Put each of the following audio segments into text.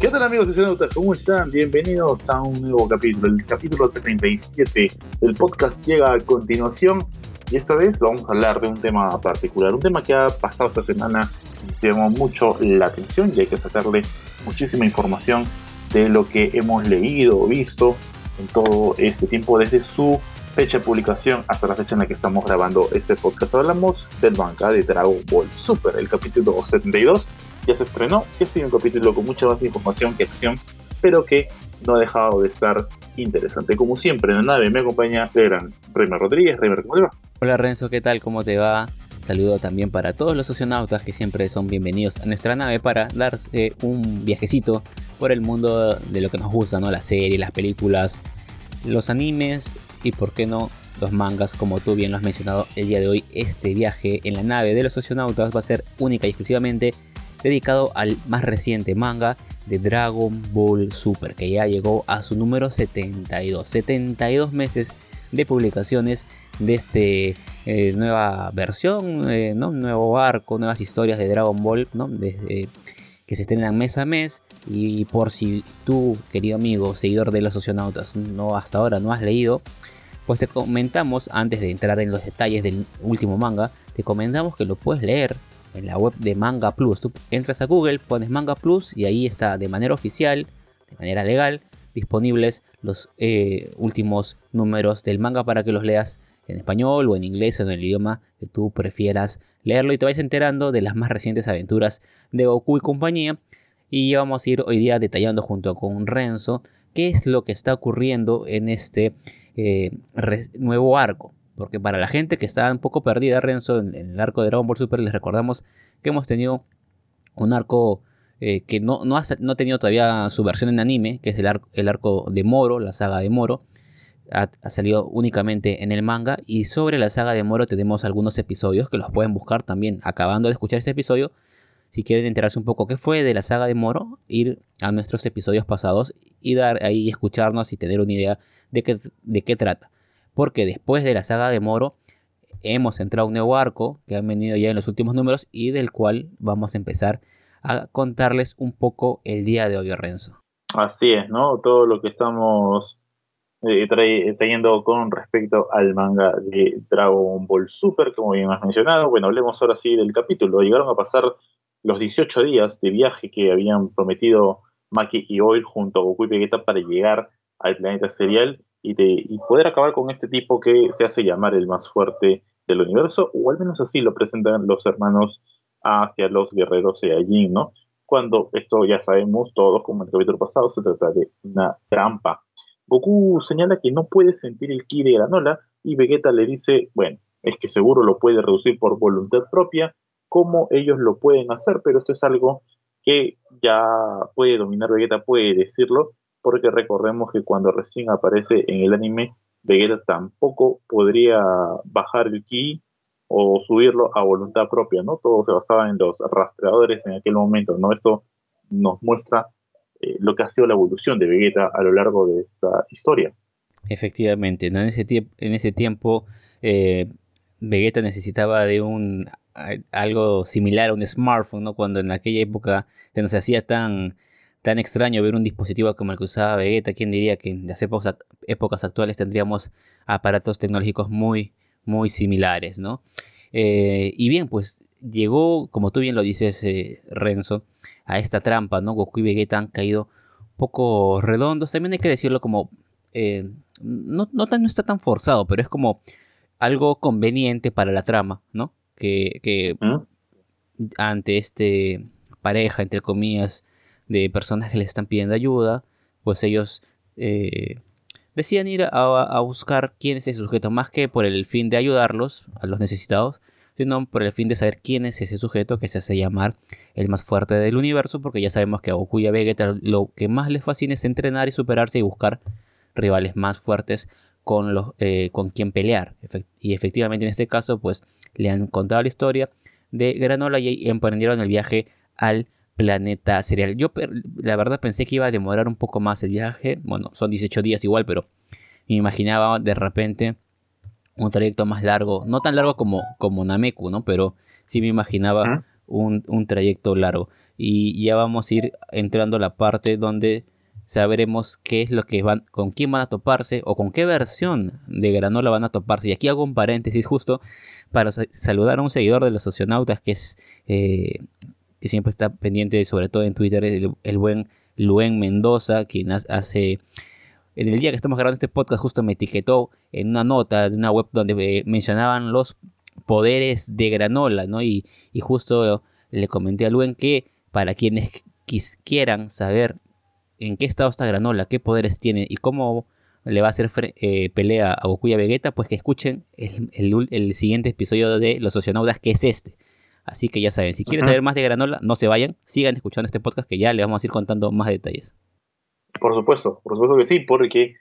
¿Qué tal amigos Cenautas? ¿Cómo están? Bienvenidos a un nuevo capítulo. El capítulo 37 del podcast llega a continuación y esta vez vamos a hablar de un tema particular, un tema que ha pasado esta semana y llamó mucho la atención y hay que sacarle muchísima información de lo que hemos leído o visto en todo este tiempo desde su fecha de publicación hasta la fecha en la que estamos grabando este podcast. Hablamos del manga de Dragon Ball Super, el capítulo 72. Ya se estrenó, ha sido un capítulo con mucha más información que acción, pero que no ha dejado de estar interesante. Como siempre, en la nave me acompaña el gran Reimer Rodríguez. Reimer, ¿cómo te va? Hola Renzo, ¿qué tal? ¿Cómo te va? Saludo también para todos los socionautas que siempre son bienvenidos a nuestra nave para darse un viajecito por el mundo de lo que nos gusta, ¿no? Las series, las películas, los animes y por qué no los mangas, como tú bien lo has mencionado el día de hoy. Este viaje en la nave de los socionautas va a ser única y exclusivamente dedicado al más reciente manga de Dragon Ball Super, que ya llegó a su número 72. 72 meses de publicaciones de este eh, nueva versión, eh, ¿no? nuevo arco, nuevas historias de Dragon Ball, que se estrenan mes a mes. Y por si tú, querido amigo, seguidor de los socionautas, no hasta ahora no has leído, pues te comentamos, antes de entrar en los detalles del último manga, te comentamos que lo puedes leer en la web de Manga Plus. Tú entras a Google, pones Manga Plus y ahí está de manera oficial, de manera legal, disponibles los eh, últimos números del manga para que los leas en español o en inglés o en el idioma que tú prefieras leerlo y te vais enterando de las más recientes aventuras de Goku y compañía. Y vamos a ir hoy día detallando junto con Renzo qué es lo que está ocurriendo en este eh, nuevo arco. Porque para la gente que está un poco perdida, Renzo, en, el arco de Dragon Ball Super, les recordamos que hemos tenido un arco eh, que no, no, ha, no, tenido todavía su versión en anime, que es el, el arco de Moro, la saga de Moro ha, salido únicamente en el manga. Y sobre la saga de Moro tenemos algunos episodios que los pueden buscar también acabando de escuchar este episodio. Si quieren enterarse un poco qué fue de la saga de Moro, ir a nuestros episodios pasados y dar ahí escucharnos y tener una idea de qué, de qué trata. Porque después de la saga de Moro hemos entrado un nuevo arco que han venido ya en los últimos números y del cual vamos a empezar a contarles un poco el día de hoy, Renzo. Así es, ¿no? Todo lo que estamos eh, trayendo con respecto al manga de Dragon Ball Super, como bien has mencionado. Bueno, hablemos ahora sí del capítulo. Llegaron a pasar los 18 días de viaje que habían prometido Maki y Oil junto a Goku y Vegeta para llegar al planeta serial y, de, poder acabar con este tipo que se hace llamar el más fuerte del universo, o al menos así lo presentan los hermanos hacia los guerreros Saiyajin, ¿no? Cuando esto ya sabemos todos, como en el capítulo pasado, se trata de una trampa. Goku señala que no puede sentir el ki de Granola y Vegeta le dice, bueno, es que seguro lo puede reducir por voluntad propia, como ellos lo pueden hacer, pero esto es algo que ya puede dominar Vegeta, puede decirlo, porque recordemos que cuando recién aparece en el anime, Vegeta tampoco podría bajar el ki o subirlo a voluntad propia, ¿no? Todo se basaba en los rastreadores en aquel momento, ¿no? Esto nos muestra eh, lo que ha sido la evolución de Vegeta a lo largo de esta historia. Efectivamente, en, ese en ese tiempo eh, Vegeta necesitaba de un algo similar a un smartphone, ¿no? Cuando en aquella época se hacía tan, tan extraño ver un dispositivo como el que usaba Vegeta, ¿quién diría que en las épocas, épocas actuales tendríamos aparatos tecnológicos muy, muy similares, ¿no? Eh, y bien, pues llegó, como tú bien lo dices, Renzo, a esta trampa, ¿no? Goku y Vegeta han caído un poco redondos. También hay que decirlo como... Eh, no, no, no, está tan forzado, pero es como algo conveniente para la trama, ¿no? Que, ¿Mm? ante este pareja, entre comillas, de personas que les están pidiendo ayuda, pues ellos eh, deciden ir a, buscar quién es ese sujeto, más que por el fin de ayudarlos a los necesitados, sino por el fin de saber quién es ese sujeto que se hace llamar el más fuerte del universo, porque ya sabemos que a Goku y a Vegeta lo que más les fascina es entrenar y superarse y buscar rivales más fuertes con, los, eh, con quien pelear. Y efectivamente en este caso, pues le han contado la historia de Granola y emprendieron el viaje al planeta cereal. Yo la verdad pensé que iba a demorar un poco más el viaje. Bueno, son 18 días igual, pero me imaginaba de repente un trayecto más largo. No tan largo como, como Nameku, ¿no? Pero sí me imaginaba un, trayecto largo. Y ya vamos a ir entrando a la parte donde sabremos qué es lo que van, con quién van a toparse o con qué versión de granola van a toparse. Y aquí hago un paréntesis justo para saludar a un seguidor de los socionautas que es eh, que siempre está pendiente, sobre todo en Twitter, el, el buen Luen Mendoza, quien hace en el día que estamos grabando este podcast justo me etiquetó en una nota de una web donde mencionaban los poderes de granola, ¿no? Y, justo le comenté a Luen que para quienes quieran saber en qué estado está granola, qué poderes tiene y cómo le va a hacer eh, pelea a Goku y a Vegeta, pues que escuchen el, siguiente episodio de Los Oceanautas, que es este. Así que ya saben, si quieren saber más de granola, no se vayan, sigan escuchando este podcast que ya les vamos a ir contando más detalles. Por supuesto, por supuesto que sí, porque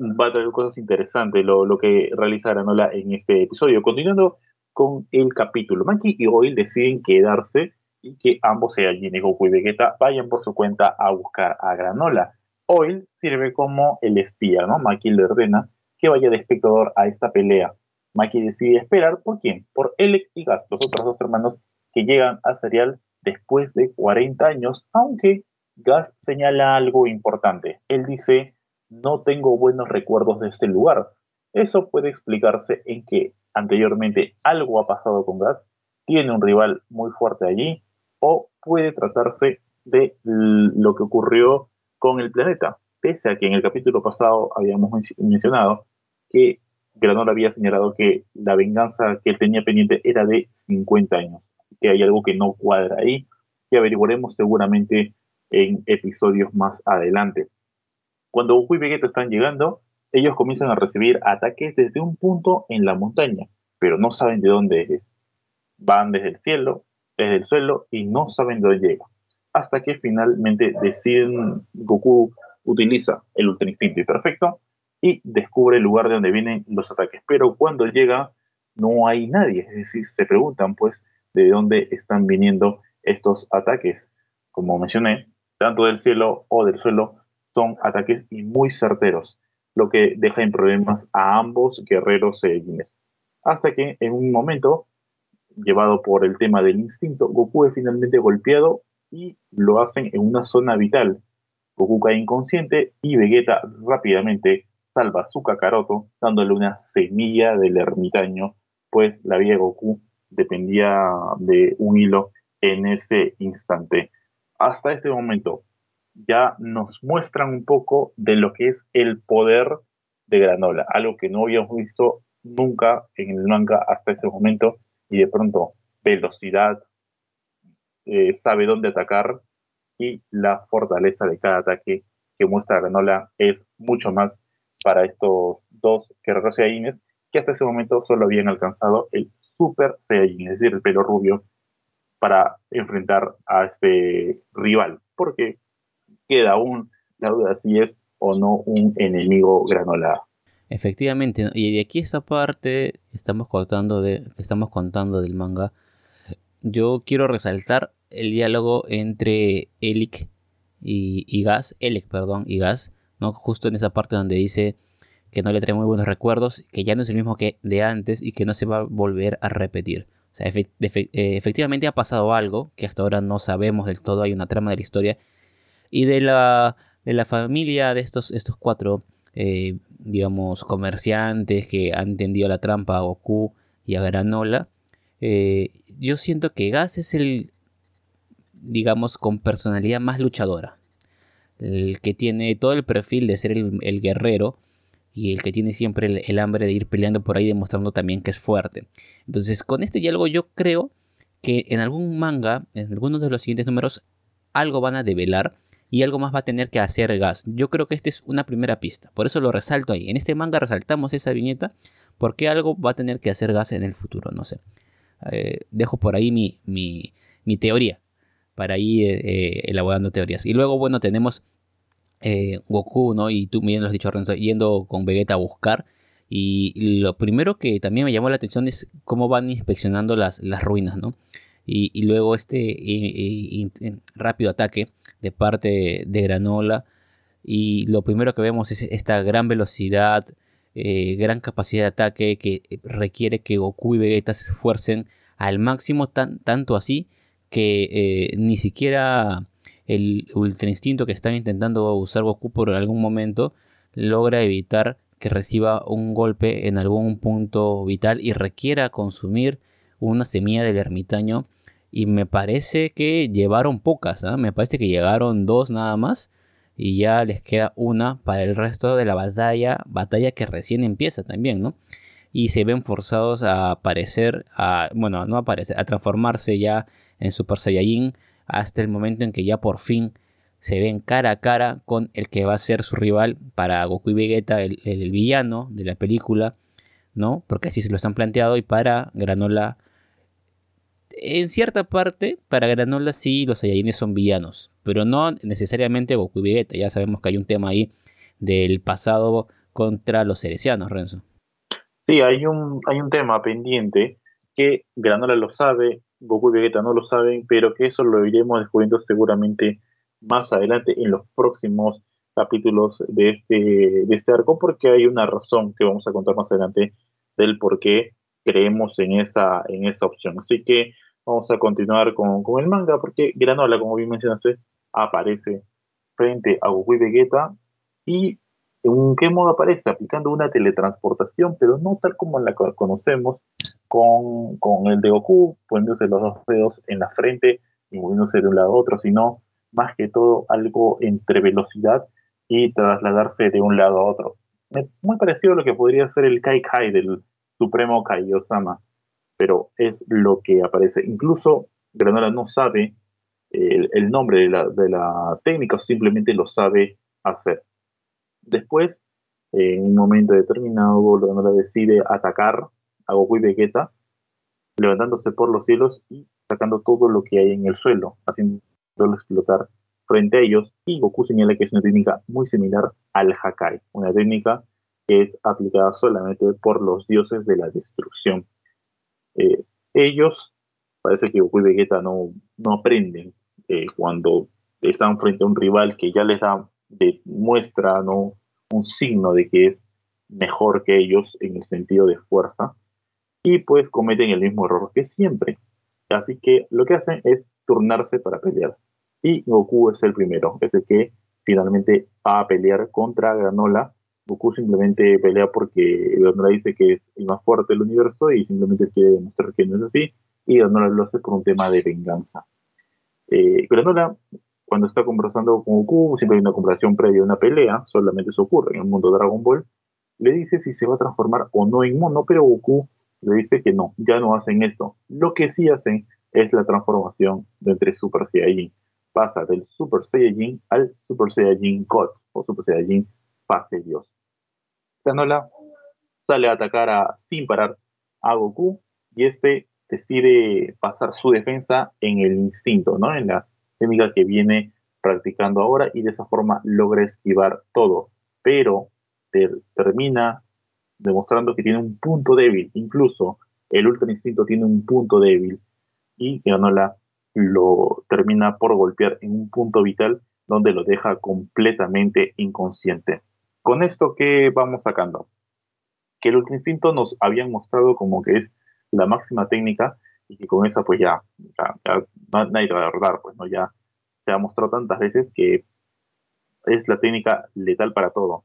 va a traer cosas interesantes lo, lo que realiza Granola en este episodio. Continuando con el capítulo, Maki y Oil deciden quedarse y que ambos, sea Goku y Vegeta, vayan por su cuenta a buscar a Granola. Oil sirve como el espía, ¿no? Maki le ordena que vaya de espectador a esta pelea. Maki decide esperar, ¿por quién? Por Elec y Gas, los otros dos hermanos que llegan a Serial después de 40 años, aunque Gas señala algo importante. Él dice, no tengo buenos recuerdos de este lugar. Eso puede explicarse en que anteriormente algo ha pasado con Gas, tiene un rival muy fuerte allí, o puede tratarse de lo que ocurrió con el planeta, pese a que en el capítulo pasado habíamos mencionado que Granola había señalado que la venganza que él tenía pendiente era de 50 años, que hay algo que no cuadra ahí, que averiguaremos seguramente en episodios más adelante. Cuando Goku y Vegeta están llegando, ellos comienzan a recibir ataques desde un punto en la montaña, pero no saben de dónde es. Van desde el cielo, desde el suelo y no saben de dónde llega. Hasta que finalmente deciden, Goku utiliza el Ultra Instinto Perfecto y descubre el lugar de donde vienen los ataques. Pero cuando llega, no hay nadie. Es decir, se preguntan pues de dónde están viniendo estos ataques. Como mencioné, tanto del cielo o del suelo, son ataques muy certeros, lo que deja en problemas a ambos guerreros Saiyajines. Hasta que en un momento, llevado por el tema del instinto, Goku es finalmente golpeado y lo hacen en una zona vital. Goku cae inconsciente y Vegeta rápidamente salva su Kakaroto, dándole una semilla del ermitaño, pues la vida de Goku dependía de un hilo en ese instante. Hasta este momento ya nos muestran un poco de lo que es el poder de Granola, algo que no habíamos visto nunca en el manga hasta ese momento y de pronto velocidad, eh, sabe dónde atacar y la fortaleza de cada ataque que muestra Granola es mucho más para estos dos guerreros Saiyajines que hasta ese momento solo habían alcanzado el Super Saiyajin, es decir, el pelo rubio para enfrentar a este rival, porque queda aún la duda si es o no un enemigo granolado. Efectivamente, y de aquí esa parte que estamos contando del manga, yo quiero resaltar el diálogo entre Elik y, Gas, perdón, y Gas, ¿no? Justo en esa parte donde dice que no le trae muy buenos recuerdos, que ya no es el mismo que de antes y que no se va a volver a repetir. O sea, eh, efectivamente ha pasado algo que hasta ahora no sabemos del todo. Hay una trama de la historia. Y de la, de la familia de estos, estos cuatro, eh, digamos, comerciantes que han tendido la trampa a Goku y a Granola, eh, yo siento que Gas es el, digamos, con personalidad más luchadora. El que tiene todo el perfil de ser el guerrero y el que tiene siempre el, hambre de ir peleando por ahí demostrando también que es fuerte. Entonces con este diálogo yo creo que en algún manga, en algunos de los siguientes números, algo van a develar y algo más va a tener que hacer Gas. Yo creo que esta es una primera pista, por eso lo resalto ahí. En este manga resaltamos esa viñeta porque algo va a tener que hacer Gas en el futuro, no sé. Eh, dejo por ahí mi, mi, teoría para ir eh, elaborando teorías. Y luego, bueno, tenemos eh, Goku, ¿no? Y tú bien lo has dicho, Renzo, yendo con Vegeta a buscar. Y lo primero que también me llamó la atención es cómo van inspeccionando las, las ruinas, ¿no? Y, luego este rápido ataque de parte de Granola. Y lo primero que vemos es esta gran velocidad, eh, gran capacidad de ataque que requiere que Goku y Vegeta se esfuercen al máximo, tan, tanto así que eh, ni siquiera el ultra instinto que están intentando usar Goku por algún momento logra evitar que reciba un golpe en algún punto vital y requiera consumir una semilla del ermitaño. Y me parece que llevaron pocas, ¿ah? me parece que llegaron dos nada más. Y ya les queda una para el resto de la batalla, batalla que recién empieza también, ¿no? Y se ven forzados a aparecer, a, bueno, no aparecer, a transformarse ya en Super Saiyajin hasta el momento en que ya por fin se ven cara a cara con el que va a ser su rival para Goku y Vegeta, el, villano de la película, ¿no? Porque así se lo han planteado y para Granola, en cierta parte, para Granola sí los Saiyajines son villanos, pero no necesariamente Goku y Vegeta, ya sabemos que hay un tema ahí del pasado contra los cerecianos, Renzo. Sí, hay un, hay un tema pendiente que Granola lo sabe, Goku y Vegeta no lo saben, pero que eso lo iremos descubriendo seguramente más adelante en los próximos capítulos de este, de este arco, porque hay una razón que vamos a contar más adelante del por qué creemos en esa, en esa opción. Así que vamos a continuar con, con el manga, porque Granola, como bien mencionaste, aparece frente a Goku y Vegeta y ¿En qué modo aparece? Aplicando una teletransportación, pero no tal como la conocemos, con, con el de Goku, poniéndose los dos dedos en la frente y moviéndose de un lado a otro, sino más que todo algo entre velocidad y trasladarse de un lado a otro. Muy parecido a lo que podría ser el Kai Kai del Supremo Kai Osama, pero es lo que aparece. Incluso Granola no sabe el, el nombre de la, de la técnica, simplemente lo sabe hacer. Después, en un momento determinado, Granola decide atacar Goku y Vegeta, levantándose por los cielos y sacando todo lo que hay en el suelo, haciéndolo explotar frente a ellos. Y Goku señala que es una técnica muy similar al Hakai, una técnica que es aplicada solamente por los dioses de la destrucción. Eh, ellos, parece que Goku y Vegeta no, no aprenden eh, cuando están frente a un rival que ya les da demuestra ¿no? un signo de que es mejor que ellos en el sentido de fuerza y pues cometen el mismo error que siempre. Así que lo que hacen es turnarse para pelear. Y Goku es el primero, es el que finalmente va a pelear contra Granola. Goku simplemente pelea porque Granola dice que es el más fuerte del universo y simplemente quiere demostrar que no es así. Y Granola lo hace por un tema de venganza. Eh, Granola cuando está conversando con Goku, siempre hay una conversación previa a una pelea, solamente eso ocurre en el mundo Dragon Ball, le dice si se va a transformar o no en mono, pero Goku le dice que no, ya no hacen esto. Lo que sí hacen es la transformación de entre Super Saiyajin. Pasa del Super Saiyajin al Super Saiyajin God o Super Saiyajin Fase Dios. Tanola sale a atacar a, sin parar a Goku y este decide pasar su defensa en el instinto, ¿no? En la técnica que viene practicando ahora y de esa forma logra esquivar todo, pero termina demostrando que tiene un punto débil, incluso el Ultra Instinto tiene un punto débil y Granola lo termina por golpear en un punto vital donde lo deja completamente inconsciente. Con esto, ¿qué vamos sacando? Que el Ultra Instinto nos habían mostrado como que es la máxima técnica y que con esa pues ya, ya, nadie te va a derrotar, pues no, ya se ha mostrado tantas veces que es la técnica letal para todo.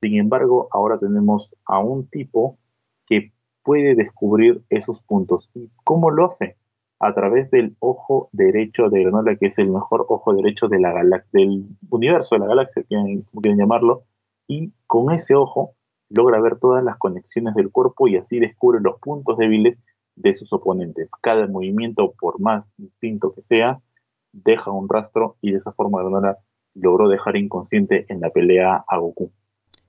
Sin embargo, ahora tenemos a un tipo que puede descubrir esos puntos. ¿Y cómo lo hace? A través del ojo derecho de Granola, que es el mejor ojo derecho de la del universo, de la galaxia, como quieren llamarlo, y con ese ojo logra ver todas las conexiones del cuerpo y así descubre los puntos débiles de sus oponentes. Cada movimiento, por más distinto que sea, deja un rastro y de esa forma Granola logró dejar inconsciente en la pelea a Goku.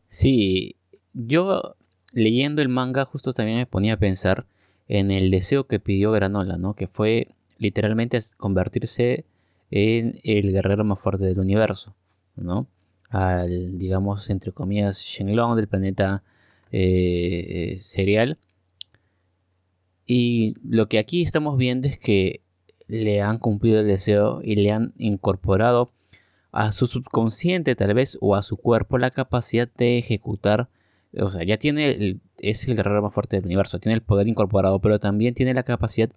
Sí, yo leyendo el manga justo también me ponía a pensar en el deseo que pidió Granola, ¿no? Que fue literalmente convertirse en el guerrero más fuerte del universo, ¿no? Al, digamos, entre comillas, Shenlong del planeta eh, serial. Y lo que aquí estamos viendo es que le han cumplido el deseo y le han incorporado a su subconsciente tal vez o a su cuerpo la capacidad de ejecutar, o sea, ya tiene, es el guerrero más fuerte del universo, tiene el poder incorporado, pero también tiene la capacidad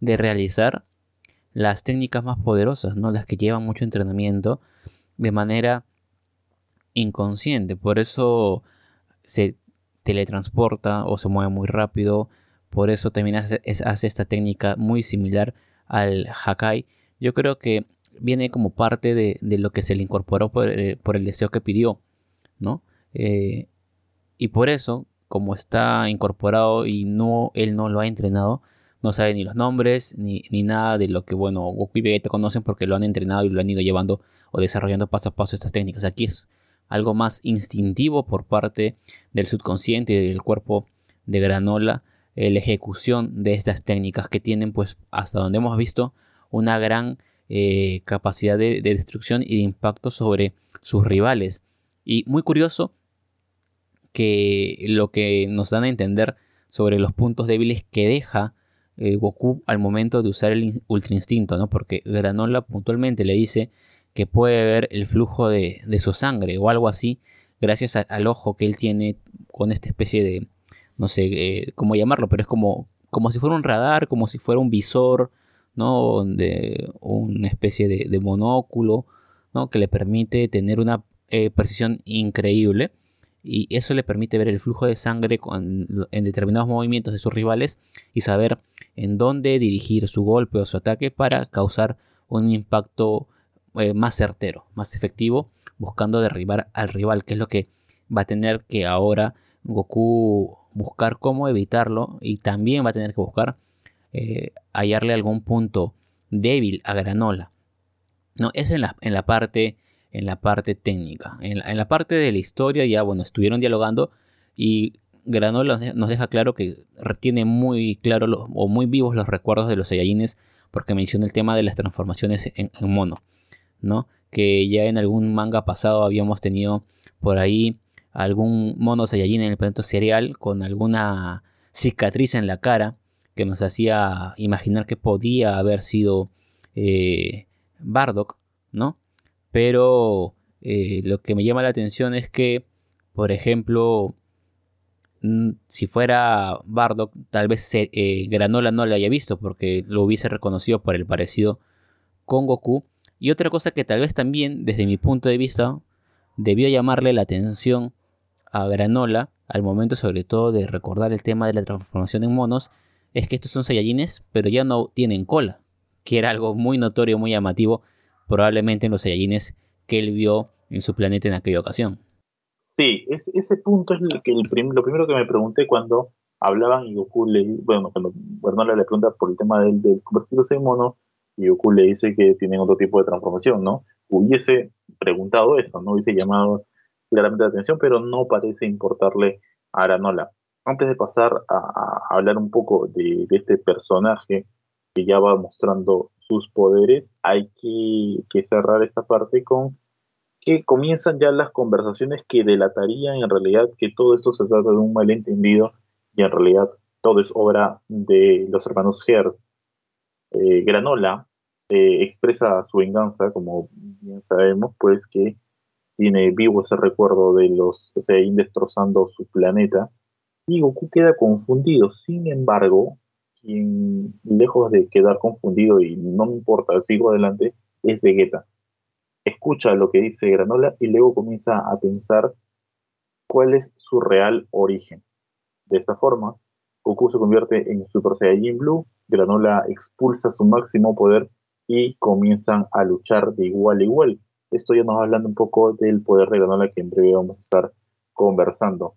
de realizar las técnicas más poderosas, ¿no? Las que llevan mucho entrenamiento de manera inconsciente. Por eso se teletransporta o se mueve muy rápido. Por eso también hace, esta técnica muy similar al Hakai. Yo creo que viene como parte de, lo que se le incorporó por, eh, el deseo que pidió, ¿no? Eh, y por eso, como está incorporado y no, él no lo ha entrenado, no sabe ni los nombres ni, nada de lo que, bueno, Goku y Vegeta conocen porque lo han entrenado y lo han ido llevando o desarrollando paso a paso estas técnicas. Aquí es algo más instintivo por parte del subconsciente y del cuerpo de granola la ejecución de estas técnicas que tienen pues hasta donde hemos visto una gran eh, capacidad de, destrucción y de impacto sobre sus rivales y muy curioso que lo que nos dan a entender sobre los puntos débiles que deja eh, Goku al momento de usar el Ultra Instinto, ¿no? Porque Granola puntualmente le dice que puede ver el flujo de, su sangre o algo así, gracias al ojo que él tiene con esta especie de, no sé eh, cómo llamarlo, pero es como, como si fuera un radar, como si fuera un visor, ¿no? De una especie de, monóculo, ¿no? Que le permite tener una eh, precisión increíble y eso le permite ver el flujo de sangre en determinados movimientos de sus rivales y saber en dónde dirigir su golpe o su ataque para causar un impacto eh, más certero, más efectivo, buscando derribar al rival, que es lo que va a tener que ahora Goku buscar cómo evitarlo y también va a tener que buscar eh, hallarle algún punto débil a Granola. No, es en la, en la parte en la parte técnica. En la, parte de la historia ya, bueno, estuvieron dialogando y Granola nos deja claro que tiene muy claro o muy vivos los recuerdos de los Saiyajines porque menciona el tema de las transformaciones en, mono, ¿no? Que ya en algún manga pasado habíamos tenido por ahí algún mono Saiyajin en el planeta cereal con alguna cicatriz en la cara que nos hacía imaginar que podía haber sido eh, Bardock, ¿no? Pero eh, lo que me llama la atención es que, por ejemplo, si fuera Bardock, tal vez eh, Granola no lo haya visto porque lo hubiese reconocido por el parecido con Goku. Y otra cosa que tal vez también, desde mi punto de vista, debió llamarle la atención a Granola al momento sobre todo de recordar el tema de la transformación en monos, es que estos son Saiyajines, pero ya no tienen cola, que era algo muy notorio, muy llamativo probablemente en los Saiyajines que él vio en su planeta en aquella ocasión. Sí, ese punto es lo, que lo primero que me pregunté cuando hablaban y Goku le, bueno, cuando Bernal le pregunta por el tema del, del convertirse en mono y Goku le dice que tienen otro tipo de transformación, ¿no? Hubiese preguntado eso, no hubiese llamado claramente la atención, pero no parece importarle a Aranola. Antes de pasar a, hablar un poco de, este personaje que ya va mostrando sus poderes, hay que, cerrar esta parte con que comienzan ya las conversaciones que delatarían en realidad que todo esto se trata de un malentendido y en realidad todo es obra de los hermanos Her. Eh, Granola eh, expresa su venganza, como bien sabemos, pues que tiene vivo ese recuerdo de los Sein destrozando su planeta y Goku queda confundido. Sin embargo, quien, lejos de quedar confundido y no me importa, sigo adelante, es Vegeta. Escucha lo que dice Granola y luego comienza a pensar cuál es su real origen. De esta forma, Goku se convierte en Super Saiyajin Blue, Granola expulsa su máximo poder y comienzan a luchar de igual a igual. Esto ya nos va hablando un poco del poder de Granola que en breve vamos a estar conversando.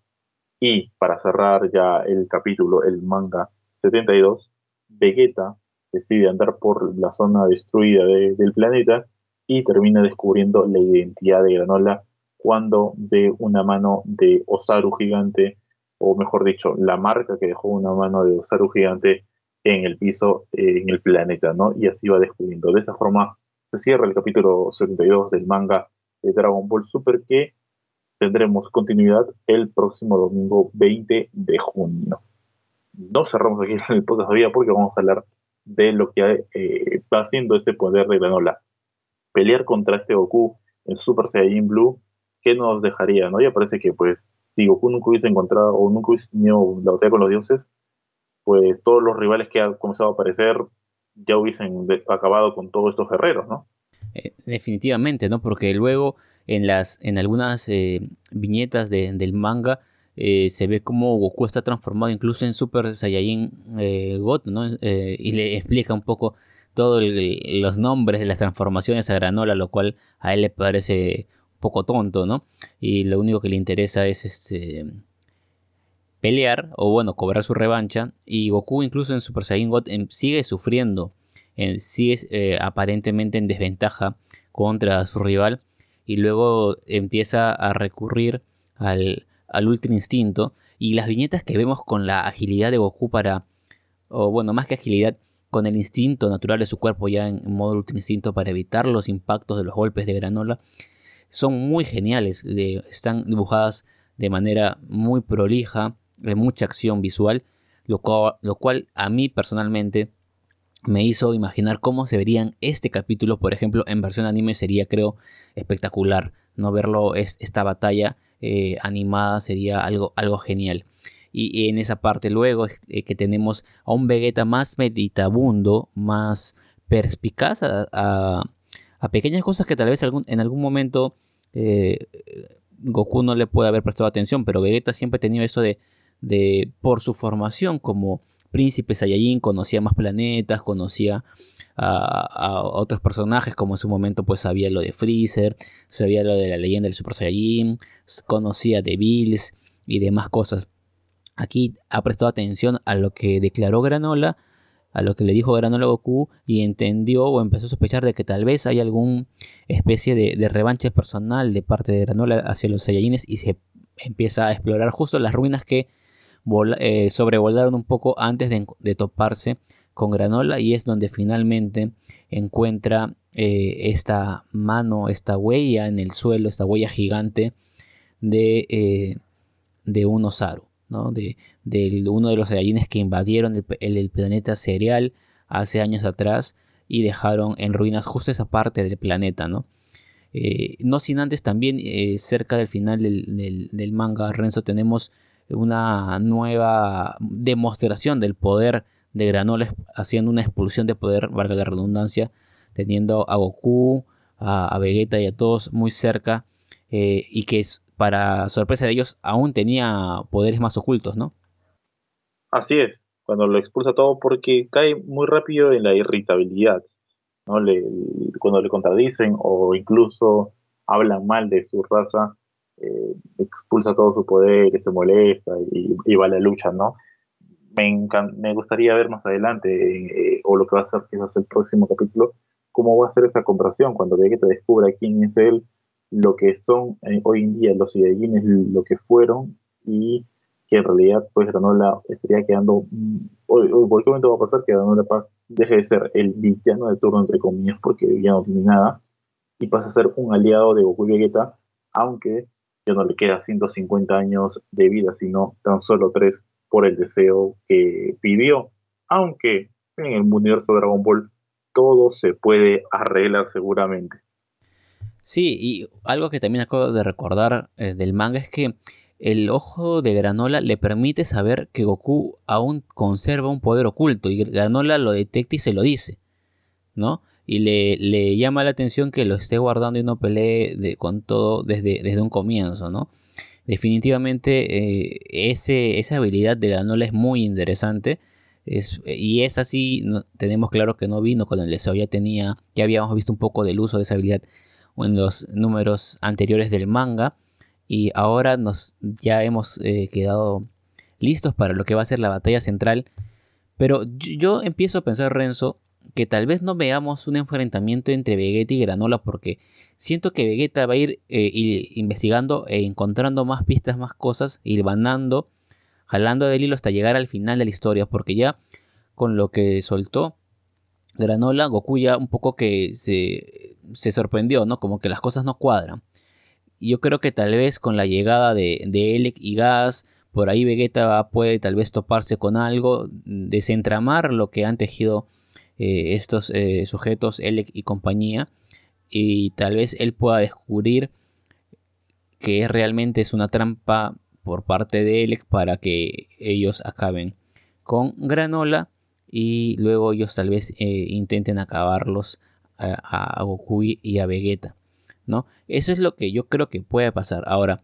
Y para cerrar ya el capítulo, el manga 72, Vegeta decide andar por la zona destruida del planeta y termina descubriendo la identidad de Granola cuando ve una mano de Osaru gigante, o mejor dicho, la marca que dejó una mano de Osaru gigante en el piso, eh, en el planeta, ¿no? Y así va descubriendo. De esa forma se cierra el capítulo 72 del manga de Dragon Ball Super que tendremos continuidad el próximo domingo 20 de junio no cerramos aquí el podcast todavía porque vamos a hablar de lo que eh, va haciendo este poder de Granola. Pelear contra este Goku en Super Saiyan Blue, ¿qué nos dejaría? ¿no? Ya parece que pues si Goku nunca hubiese encontrado o nunca hubiese tenido la batalla con los dioses, pues todos los rivales que han comenzado a aparecer ya hubiesen acabado con todos estos guerreros, ¿no? Eh, definitivamente, ¿no? Porque luego en las en algunas eh, viñetas del manga eh, se ve como Goku está transformado incluso en Super Saiyajin God, ¿no? y le explica un poco todos los nombres de las transformaciones a Granola, lo cual a él le parece un poco tonto, ¿no? Y lo único que le interesa es este pelear o bueno, cobrar su revancha y Goku incluso en Super Saiyan God em, sigue sufriendo, sigue aparentemente en desventaja contra su rival. Y luego empieza a recurrir al, al Ultra Instinto. Y las viñetas que vemos con la agilidad de Goku para, o bueno, más que agilidad, con el instinto natural de su cuerpo ya en modo Ultra Instinto para evitar los impactos de los golpes de granola, son muy geniales, están dibujadas de manera muy prolija, de mucha acción visual, lo lo cual a mí personalmente me hizo imaginar cómo se verían este capítulo, por ejemplo, en versión anime sería, creo, espectacular. No verlo, es, esta batalla eh, animada sería algo, algo genial. Y, en esa parte luego eh, que tenemos a un Vegeta más meditabundo, más perspicaz a, pequeñas cosas que tal vez en algún momento eh, Goku no le puede haber prestado atención, pero Vegeta siempre ha tenido eso de, de por su formación como príncipe Saiyajin, conocía más planetas, conocía a, otros personajes, como en su momento pues sabía lo de Freezer, sabía lo de la leyenda del Super Saiyajin, conocía de Bills y demás cosas. Aquí ha prestado atención a lo que declaró Granola, a lo que le dijo Granola Goku y entendió o empezó a sospechar de que tal vez hay alguna especie de, de revancha personal de parte de Granola hacia los Saiyajines y se empieza a explorar justo las ruinas que eh, sobrevolaron un poco antes de, toparse con Granola y es donde finalmente encuentra eh, esta mano, esta huella en el suelo, esta huella gigante de, eh, de un Osaru, ¿no? de, uno de los Saiyajines que invadieron el, planeta cereal hace años atrás y dejaron en ruinas justo esa parte del planeta, ¿no? no sin antes también cerca del final del, del manga Renzo tenemos una nueva demostración del poder de Granola haciendo una expulsión de poder, valga la redundancia, teniendo a Goku, a, Vegeta y a todos muy cerca eh, y que para sorpresa de ellos aún tenía poderes más ocultos, ¿no? Así es, cuando lo expulsa todo porque cae muy rápido en la irritabilidad, ¿no? Le, cuando le contradicen o incluso hablan mal de su raza, eh, expulsa todo su poder, que se molesta y, va a la lucha, ¿no? Me, me gustaría ver más adelante, eh, o lo que va a ser quizás el próximo capítulo, cómo va a ser esa comparación cuando Vegeta descubra quién es él, lo que son eh, hoy en día los Saiyajines, lo que fueron, y que en realidad pues Granola estaría quedando, mm, hoy, ¿por qué momento va a pasar que Granola Paz deje de ser el villano de turno entre comillas porque ya no tiene nada y pasa a ser un aliado de Goku y Vegeta, aunque ya no le queda 150 años de vida, sino tan solo 3 por el deseo que pidió. Aunque en el universo de Dragon Ball todo se puede arreglar seguramente. Sí, y algo que también acabo de recordar eh, del manga es que el ojo de Granola le permite saber que Goku aún conserva un poder oculto y Granola lo detecta y se lo dice, ¿no? Y le, llama la atención que lo esté guardando y no pelee de, con todo desde, desde un comienzo, ¿no? Definitivamente eh, ese, esa habilidad de Granola es muy interesante. Es, y es así, tenemos claro que no vino con el deseo, ya tenía, ya habíamos visto un poco del uso de esa habilidad en los números anteriores del manga y ahora nos ya hemos eh, quedado listos para lo que va a ser la batalla central. Pero yo empiezo a pensar, Renzo, que tal vez no veamos un enfrentamiento entre Vegeta y Granola porque siento que Vegeta va a ir, eh, investigando e encontrando más pistas, más cosas, ir banando, jalando del hilo hasta llegar al final de la historia porque ya con lo que soltó Granola, Goku ya un poco que se, se sorprendió, ¿no? Como que las cosas no cuadran. Yo creo que tal vez con la llegada de, de Elec y Gas, por ahí Vegeta puede tal vez toparse con algo, desentramar lo que han tejido eh, estos eh, sujetos, Elec y compañía, y tal vez él pueda descubrir que realmente es una trampa por parte de Elec para que ellos acaben con Granola y luego ellos tal vez eh, intenten acabarlos a, Goku y a Vegeta, ¿no? Eso es lo que yo creo que puede pasar. Ahora,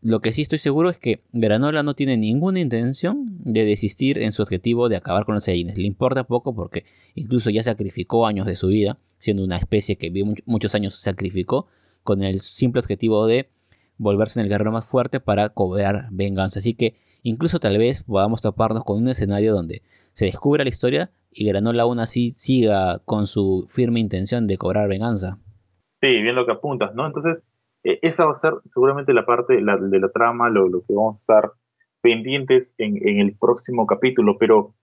lo que sí estoy seguro es que Granola no tiene ninguna intención de desistir en su objetivo de acabar con los Saiyajines. Le importa poco porque incluso ya sacrificó años de su vida, siendo una especie que muchos años, sacrificó con el simple objetivo de volverse en el guerrero más fuerte para cobrar venganza. Así que incluso tal vez podamos toparnos con un escenario donde se descubra la historia y Granola aún así siga con su firme intención de cobrar venganza. Sí, bien lo que apuntas, ¿no? Entonces, e, esa va a ser seguramente la parte de la trama, lo, que vamos a estar pendientes en, el próximo capítulo, pero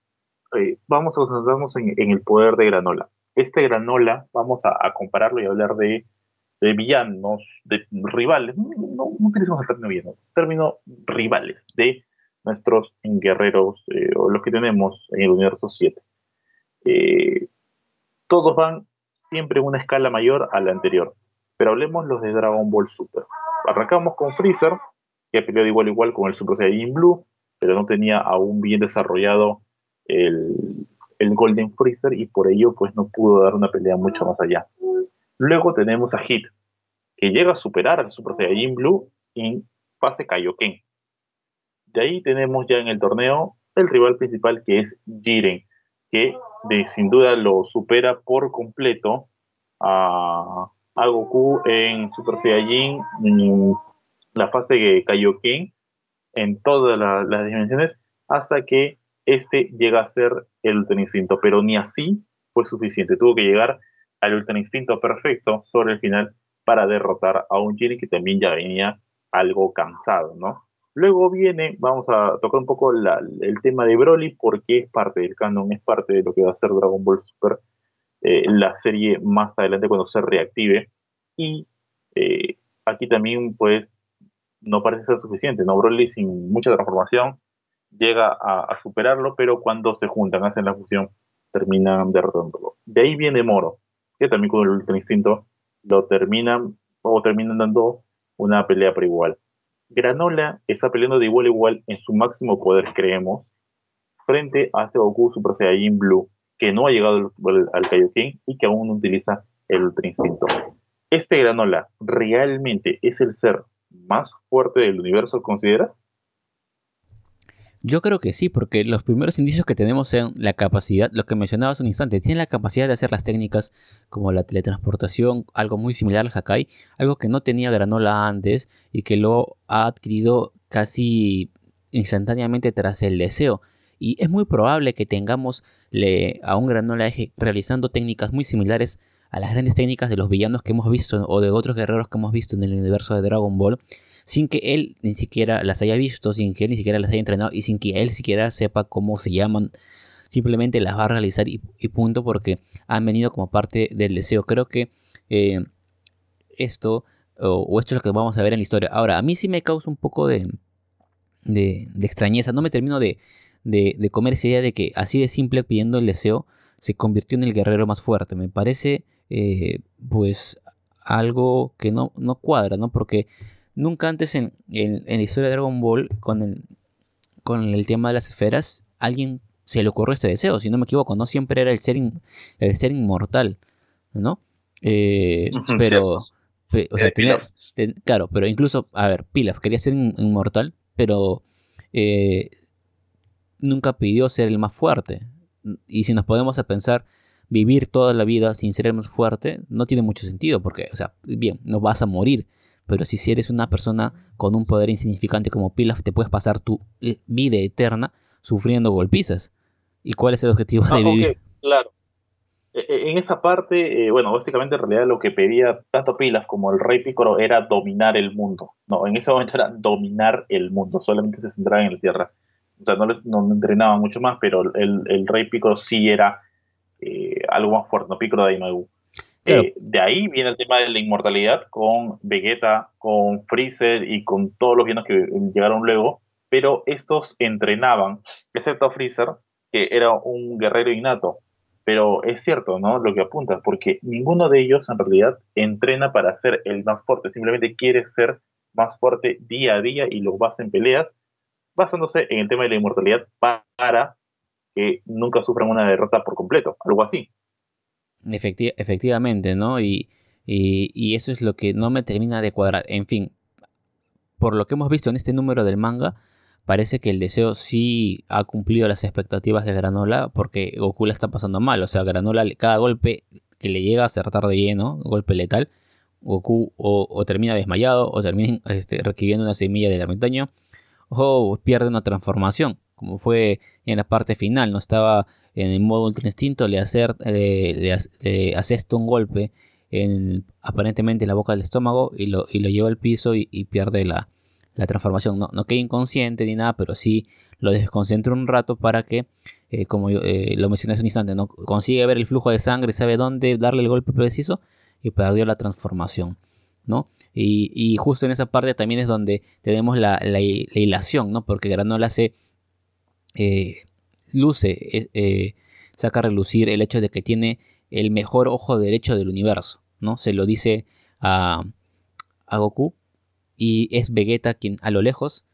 eh, vamos a concentrarnos en, el poder de Granola. Este Granola, vamos a, compararlo y hablar de, villanos, de rivales, no, utilizamos el término villano, término rivales de nuestros guerreros eh, o los que tenemos en el universo 7. Eh, todos van siempre en una escala mayor a la anterior. Pero hablemos los de Dragon Ball Super. Arrancamos con Freezer, que peleó de igual a igual con el Super Saiyan Blue, pero no tenía aún bien desarrollado el, el Golden Freezer y por ello pues no pudo dar una pelea mucho más allá. Luego tenemos a Hit, que llega a superar al Super Saiyan Blue en fase Kaioken. De ahí tenemos ya en el torneo el rival principal que es Jiren, que sin duda lo supera por completo a, Goku en Super Saiyajin, la fase de Kaioken, en todas las dimensiones, hasta que este llega a ser el Ultra Instinto, pero ni así fue suficiente. Tuvo que llegar al Ultra Instinto perfecto sobre el final para derrotar a un Jiren que también ya venía algo cansado, ¿no? Luego viene, vamos a tocar un poco el tema de Broly, porque es parte del canon, es parte de lo que va a ser Dragon Ball Super, eh, la serie más adelante cuando se reactive. Y eh, aquí también, pues, no parece ser suficiente, ¿no? Broly sin mucha transformación llega a, superarlo, pero cuando se juntan, hacen la fusión, terminan derrotándolo. De ahí viene Moro, que también con el Ultra Instinto lo terminan, o terminan dando una pelea por igual. Granola está peleando de igual a igual en su máximo poder, creemos, frente a este Goku Super Saiyajin Blue, que no ha llegado al, al Kaioken y que aún no utiliza el Ultra Instinto. ¿Este Granola realmente es el ser más fuerte del universo, consideras? Yo creo que sí, porque los primeros indicios que tenemos son la capacidad, lo que mencionabas un instante, tiene la capacidad de hacer las técnicas como la teletransportación, algo muy similar al Hakai, algo que no tenía Granola antes y que lo ha adquirido casi instantáneamente tras el deseo. Y es muy probable que tengamos a un Granola Eje realizando técnicas muy similares a las grandes técnicas de los villanos que hemos visto o de otros guerreros que hemos visto en el universo de Dragon Ball sin que él ni siquiera las haya visto, sin que él ni siquiera las haya entrenado y sin que él siquiera sepa cómo se llaman. Simplemente las va a realizar y, punto porque han venido como parte del deseo. Creo que eh, esto o, esto es lo que vamos a ver en la historia. Ahora, a mí sí me causa un poco de, de, extrañeza. No me termino de, de, comer esa idea de que así de simple pidiendo el deseo se convirtió en el guerrero más fuerte. Me parece eh, pues algo que no, no cuadra, ¿no? Porque Nunca antes en, la historia de Dragon Ball, con el, con el tema de las esferas, alguien se le ocurrió este deseo, si no me equivoco, no siempre era el ser, el ser inmortal, ¿no? Eh, pero, o sea, tenía, claro, pero incluso, a ver, Pilaf quería ser inmortal, pero eh, nunca pidió ser el más fuerte. Y si nos podemos a pensar, vivir toda la vida sin ser el más fuerte, no tiene mucho sentido, porque, o sea, bien, no vas a morir, pero si eres una persona con un poder insignificante como Pilaf, te puedes pasar tu vida eterna sufriendo golpizas. ¿Y cuál es el objetivo de vivir? claro. E, e, en esa parte, eh, bueno, básicamente en realidad lo que pedía tanto Pilaf como el Rey Picoro era dominar el mundo. No, en ese momento era dominar el mundo, solamente se centraba en la Tierra. O sea, no, no entrenaba mucho más, pero el, Rey Picoro sí era eh, algo más fuerte, ¿no? Picoro de Aimagu. Eh, de ahí viene el tema de la inmortalidad con Vegeta, con Freezer y con todos los villanos que llegaron luego, pero estos entrenaban, excepto Freezer, que era un guerrero innato. Pero es cierto, ¿no? Lo que apunta, porque ninguno de ellos en realidad entrena para ser el más fuerte, simplemente quiere ser más fuerte día a día y lo basa en peleas, basándose en el tema de la inmortalidad para que nunca sufran una derrota por completo, algo así. efectivamente, ¿no? Y, y, eso es lo que no me termina de cuadrar. En fin, por lo que hemos visto en este número del manga, parece que el deseo sí ha cumplido las expectativas de Granola porque Goku la está pasando mal. O sea, Granola, cada golpe que le llega a acertar de lleno, golpe letal, Goku o, termina desmayado o termina este, requiriendo una semilla del ermitaño o pierde una transformación, como fue en la parte final, no estaba en el modo ultra instinto, le, hacer, le, un golpe en, aparentemente en la boca del estómago y lo, y lo lleva al piso y, pierde la, transformación. No, no queda inconsciente ni nada, pero sí lo desconcentra un rato para que, eh, como eh, lo mencioné hace un instante, ¿no? consigue ver el flujo de sangre, sabe dónde darle el golpe preciso y perdió la transformación. ¿No? Y, justo en esa parte también es donde tenemos la, la, hilación, ¿no? Porque Granola se eh, luce, saca a relucir el hecho de que tiene el mejor ojo derecho del universo, ¿no? Se lo dice a, a Goku y es Vegeta quien a lo lejos,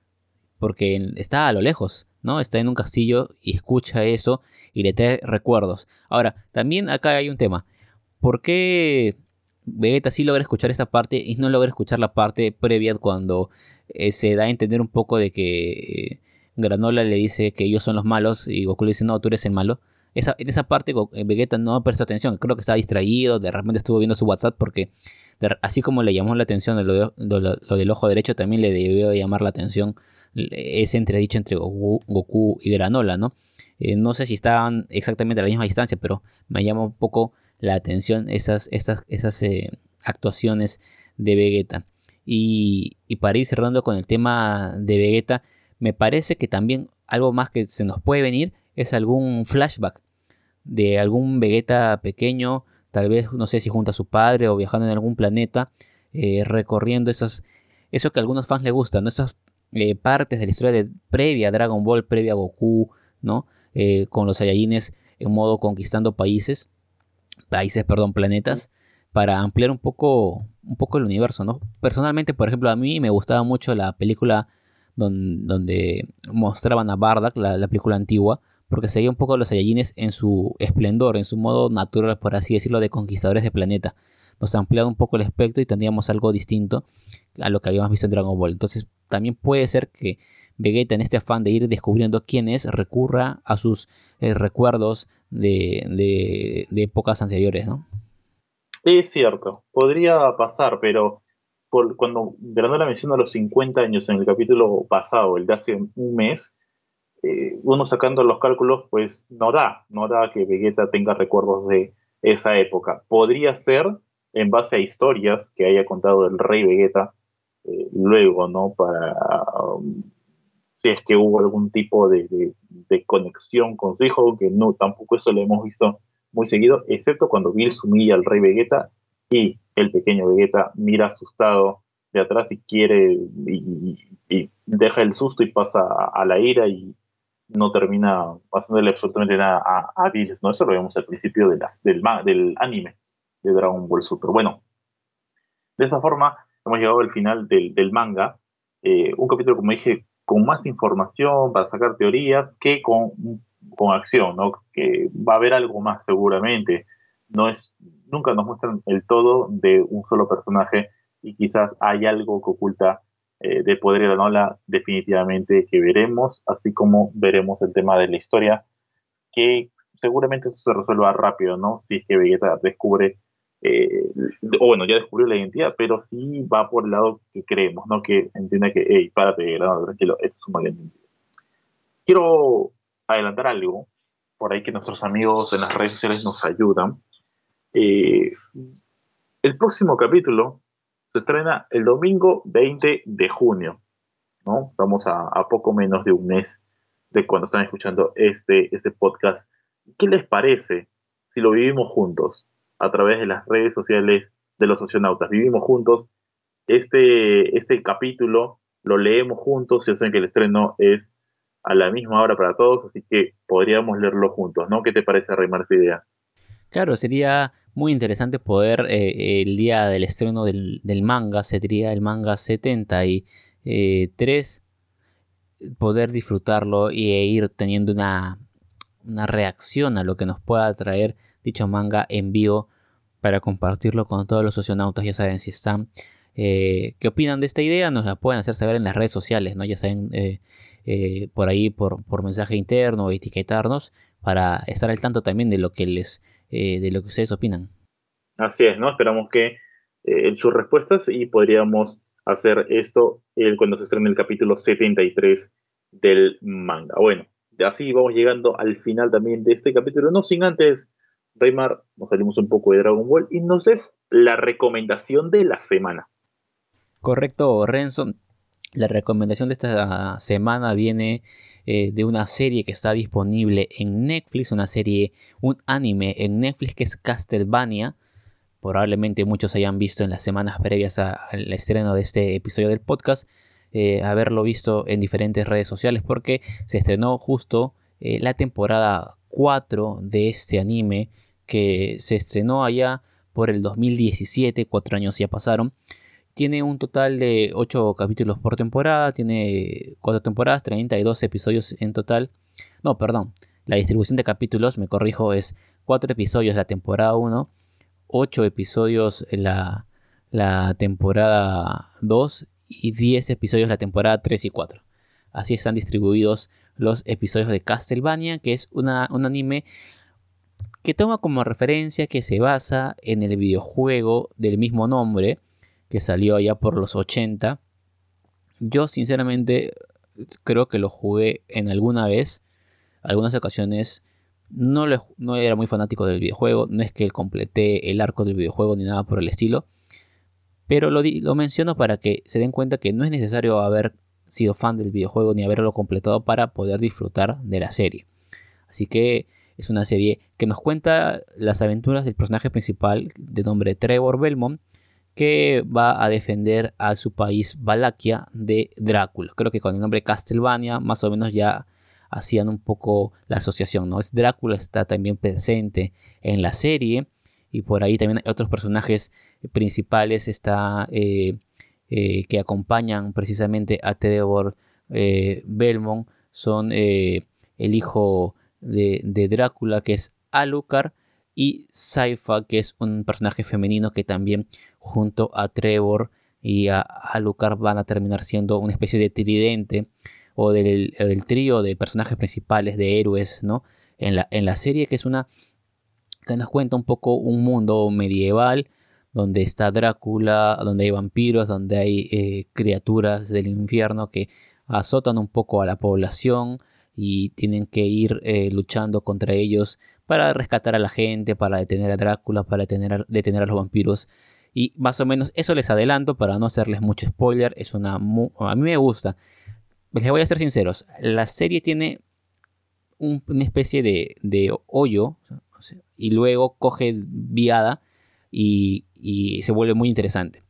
porque está a lo lejos, ¿no? Está en un castillo y escucha eso y le trae recuerdos. Ahora, también acá hay un tema. ¿Por qué Vegeta sí logra escuchar esa parte y no logra escuchar la parte previa cuando eh, se da a entender un poco de que eh, Granola le dice que ellos son los malos y Goku le dice no, tú eres el malo? Esa, en esa parte eh, Vegeta no prestó atención, creo que estaba distraído, de repente estuvo viendo su WhatsApp porque así como le llamó la atención lo, del ojo derecho, también le debió llamar la atención ese entredicho entre Goku, y Granola, ¿no? No sé si estaban exactamente a la misma distancia, pero me llama un poco la atención esas, esas eh, actuaciones de Vegeta. Y, para ir cerrando con el tema de Vegeta, me parece que también algo más que se nos puede venir es algún flashback de algún Vegeta pequeño, tal vez no sé si junto a su padre o viajando en algún planeta, eh, recorriendo esas, eso que a algunos fans les gustan, ¿no? esas eh, partes de la historia de, previa a Dragon Ball, previa a Goku, ¿no? Con los Saiyajines en modo conquistando países, países, perdón, planetas, para ampliar un poco, un poco el universo, ¿no? Personalmente, por ejemplo, a mí me gustaba mucho la película donde, mostraban a Bardock, la película antigua, porque seguía un poco a los Saiyajines en su esplendor, en su modo natural, por así decirlo, de conquistadores de planeta. Nos ha ampliado un poco el espectro y tendríamos algo distinto a lo que habíamos visto en Dragon Ball. Entonces, también puede ser que Vegeta, en este afán de ir descubriendo quién es, recurra a sus eh, recuerdos de, épocas anteriores, ¿no? Es cierto, podría pasar, pero cuando Granola menciona los 50 años en el capítulo pasado, el de hace un mes, eh, uno sacando los cálculos, pues no da, no da que Vegeta tenga recuerdos de esa época. Podría ser en base a historias que haya contado el rey Vegeta eh, luego, ¿no? Para um, si es que hubo algún tipo de, conexión con su hijo, que no, tampoco eso lo hemos visto muy seguido, excepto cuando Bills humilla al rey Vegeta y el pequeño Vegeta mira asustado de atrás y quiere y, deja el susto y pasa a la ira y no termina pasándole absolutamente nada a, a ¿no? Eso lo vemos al principio de del, del anime de Dragon Ball Super. Bueno, de esa forma hemos llegado al final del, del manga. Eh, un capítulo, como dije, con más información para sacar teorías que con, con acción, ¿no? Que va a haber algo más seguramente. No es, nunca nos muestran el todo de un solo personaje y quizás hay algo que oculta eh, de Poder y Granola definitivamente que veremos, así como veremos el tema de la historia, que seguramente eso se resuelva rápido, ¿no? Si es que Vegeta descubre, eh, o bueno, ya descubrió la identidad, pero sí va por el lado que creemos, ¿no? Que entienda que, hey, párate, Granola, tranquilo, esto es un malentendido. Quiero adelantar algo, por ahí que nuestros amigos en las redes sociales nos ayudan. Eh, el próximo capítulo se estrena el domingo 20 de junio, ¿no? Estamos a, poco menos de un mes de cuando están escuchando este, este podcast. ¿Qué les parece si lo vivimos juntos a través de las redes sociales de los socionautas? Vivimos juntos este, este capítulo, lo leemos juntos, ya saben que el estreno es a la misma hora para todos, así que podríamos leerlo juntos, ¿no? ¿Qué te parece, Reymar, esa idea? Claro, sería muy interesante poder eh, el día del estreno del, manga, sería el manga 73, poder disfrutarlo e ir teniendo una, una reacción a lo que nos pueda traer dicho manga en vivo para compartirlo con todos los socionautas. Ya saben, si están, eh, qué opinan de esta idea, nos la pueden hacer saber en las redes sociales, ¿no? Ya saben, eh, eh, por ahí, por, por mensaje interno, etiquetarnos para estar al tanto también de lo que les, de lo que ustedes opinan. Así es, ¿no? Esperamos que sus respuestas y podríamos hacer esto cuando se estrene el capítulo 73 del manga. Bueno, así vamos llegando al final también de este capítulo, no sin antes, Raymar, nos salimos un poco de Dragon Ball y nos des la recomendación de la semana. Correcto, Renzo. La recomendación de esta semana viene eh, de una serie que está disponible en Netflix, una serie, un anime en Netflix que es Castlevania. Probablemente muchos hayan visto en las semanas previas al estreno de este episodio del podcast. Eh, haberlo visto en diferentes redes sociales porque se estrenó justo eh, la temporada 4 de este anime que se estrenó allá por el 2017, cuatro años ya pasaron. Tiene un total de 8 capítulos por temporada, tiene 4 temporadas, 32 episodios en total. No, perdón, la distribución de capítulos, me corrijo, es 4 episodios la temporada 1, 8 episodios la, la temporada 2 y 10 episodios la temporada 3 y 4. Así están distribuidos los episodios de Castlevania, que es un anime que toma como referencia que se basa en el videojuego del mismo nombre, que salió allá por los 80. Yo sinceramente creo que lo jugué en alguna vez, algunas ocasiones. No, no era muy fanático del videojuego, no es que completé el arco del videojuego ni nada por el estilo, pero lo, lo menciono para que se den cuenta que no es necesario haber sido fan del videojuego ni haberlo completado para poder disfrutar de la serie. Así que es una serie que nos cuenta las aventuras del personaje principal de nombre Trevor Belmont que va a defender a su país Valaquia de Drácula. Creo que con el nombre Castlevania más o menos ya hacían un poco la asociación, ¿no? Es Drácula está también presente en la serie y por ahí también hay otros personajes principales está, eh, eh, que acompañan precisamente a Trevor eh, Belmont. Son el hijo de, Drácula, que es Alucard, y Saifa, que es un personaje femenino que también junto a Trevor y a Alucard van a terminar siendo una especie de tridente o del, trío de personajes principales de héroes, ¿no? En la, en la serie que es una que nos cuenta un poco un mundo medieval donde está Drácula, donde hay vampiros, donde hay eh, criaturas del infierno que azotan un poco a la población y tienen que ir eh, luchando contra ellos para rescatar a la gente, para detener a Drácula, para detener a, los vampiros. Y más o menos eso les adelanto para no hacerles mucho spoiler. Es una a mí me gusta. Les voy a ser sinceros. La serie tiene una especie de, de hoyo y luego coge viada y, se vuelve muy interesante.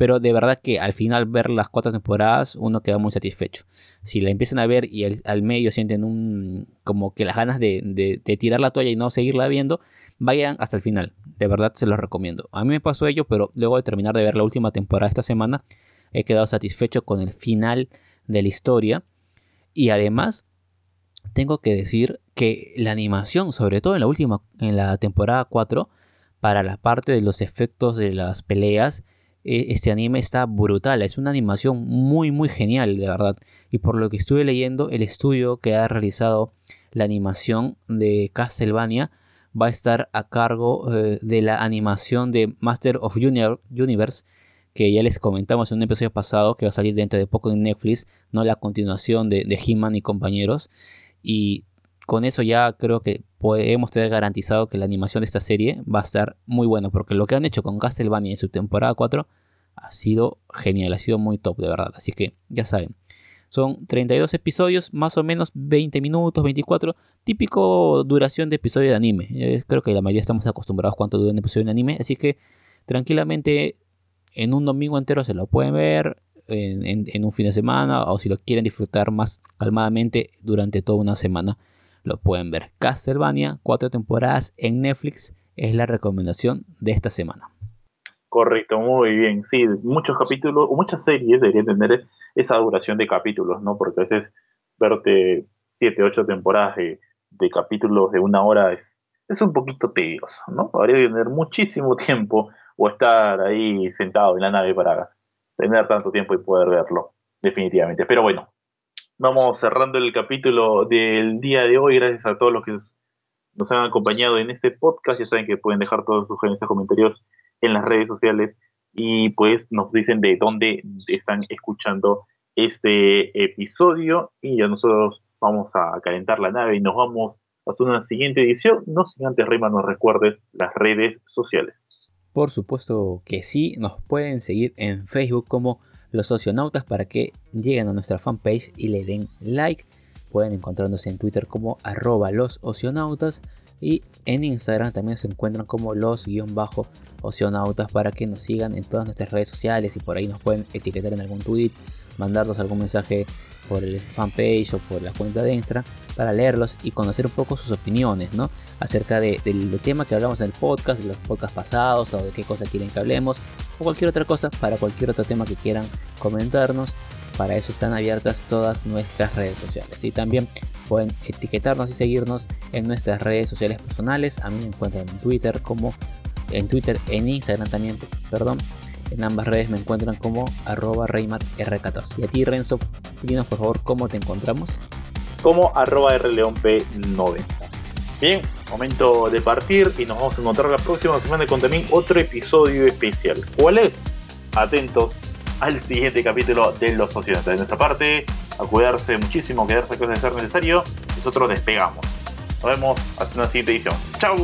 Pero de verdad que al final ver las cuatro temporadas uno queda muy satisfecho. Si la empiezan a ver y al, medio sienten un como que las ganas de, tirar la toalla y no seguirla viendo, vayan hasta el final. De verdad se los recomiendo. A mí me pasó ello, pero luego de terminar de ver la última temporada esta semana, he quedado satisfecho con el final de la historia. Y además, tengo que decir que la animación, sobre todo en la última, en la temporada 4, para la parte de los efectos de las peleas, e, este anime está brutal. Es una animación muy, muy genial, de verdad. Y por lo que estuve leyendo, el estudio que ha realizado la animación de Castlevania va a estar a cargo eh, de la animación de Master of Universe, que ya les comentamos en un episodio pasado que va a salir dentro de poco en Netflix, no la continuación de, de He-Man y compañeros. Y con eso ya creo que podemos tener garantizado que la animación de esta serie va a estar muy buena, porque lo que han hecho con Castlevania en su temporada 4 ha sido genial, ha sido muy top de verdad. Así que ya saben, son 32 episodios, más o menos 20 minutos, 24, típico duración de episodio de anime. Eh, creo que la mayoría estamos acostumbrados a cuánto dura un episodio de anime, así que tranquilamente en un domingo entero se lo pueden ver, en, un fin de semana o si lo quieren disfrutar más calmadamente durante toda una semana, lo pueden ver. Castlevania, cuatro temporadas en Netflix, es la recomendación de esta semana. Correcto, muy bien. Sí, muchos capítulos, o muchas series deberían tener esa duración de capítulos, ¿no? Porque a veces verte siete, ocho temporadas de capítulos de una hora es, es un poquito tedioso, ¿no? Habría que tener muchísimo tiempo o estar ahí sentado en la nave para tener tanto tiempo y poder verlo, definitivamente. Pero bueno, vamos cerrando el capítulo del día de hoy. Gracias a todos los que nos han acompañado en este podcast. Ya saben que pueden dejar todos sus sugerencias, comentarios en las redes sociales y pues nos dicen de dónde están escuchando este episodio y ya nosotros vamos a calentar la nave y nos vamos hasta una siguiente edición. No sin antes, Rima, nos recuerdes las redes sociales. Por supuesto que sí, nos pueden seguir en Facebook como los socionautas para que lleguen a nuestra fanpage y le den like. Pueden encontrarnos en Twitter como arroba los oceanautas y en Instagram también se encuentran como los-oceanautas para que nos sigan en todas nuestras redes sociales y por ahí nos pueden etiquetar en algún tweet, mandarnos algún mensaje por el fanpage o por la cuenta de Instagram para leerlos y conocer un poco sus opiniones, ¿no? Acerca del tema que hablamos en el podcast, de los podcasts pasados o de qué cosa quieren que hablemos o cualquier otra cosa para cualquier otro tema que quieran comentarnos. Para eso están abiertas todas nuestras redes sociales. Y también pueden etiquetarnos y seguirnos en nuestras redes sociales personales. A mí me encuentran en Twitter como en Twitter, en Instagram también, perdón, en ambas redes me encuentran como arroba reymatr14. Y a ti, Renzo, dinos por favor cómo te encontramos. Como arroba rleonp90. Bien, momento de partir y nos vamos a encontrar la próxima semana con también otro episodio especial. ¿Cuál es? Atentos al siguiente capítulo de Los Socialistas. De nuestra parte, a cuidarse muchísimo, quedarse cosas de ser necesario. Nosotros despegamos. Nos vemos hasta una siguiente edición. ¡Chao!